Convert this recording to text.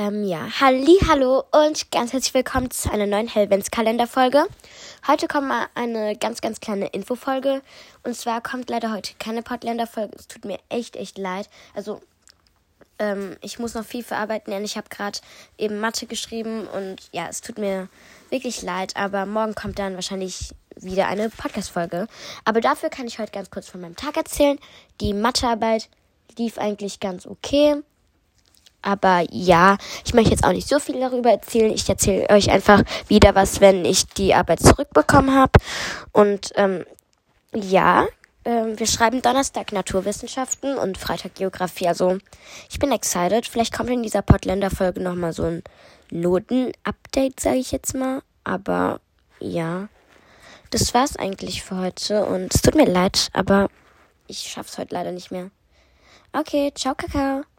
Ähm, ja, halli, hallo und ganz herzlich willkommen zu einer neuen Hellwens-Kalenderfolge. Heute kommt mal eine ganz, ganz kleine Infofolge. Und zwar kommt leider heute keine Podländer-Folge. Es tut mir echt, echt leid. Also, ähm, ich muss noch viel verarbeiten, denn ich habe gerade eben Mathe geschrieben und ja, es tut mir wirklich leid. Aber morgen kommt dann wahrscheinlich wieder eine Podcast-Folge. Aber dafür kann ich heute ganz kurz von meinem Tag erzählen. Die Mathearbeit lief eigentlich ganz okay. Aber ja, ich möchte jetzt auch nicht so viel darüber erzählen. Ich erzähle euch einfach wieder was, wenn ich die Arbeit zurückbekommen habe. Und ähm, ja, ähm, wir schreiben Donnerstag Naturwissenschaften und Freitag Geografie. Also ich bin excited. Vielleicht kommt in dieser Portländer-Folge nochmal so ein Noten-Update, sage ich jetzt mal. Aber ja, das war's eigentlich für heute. Und es tut mir leid, aber ich schaff's heute leider nicht mehr. Okay, ciao, Kakao.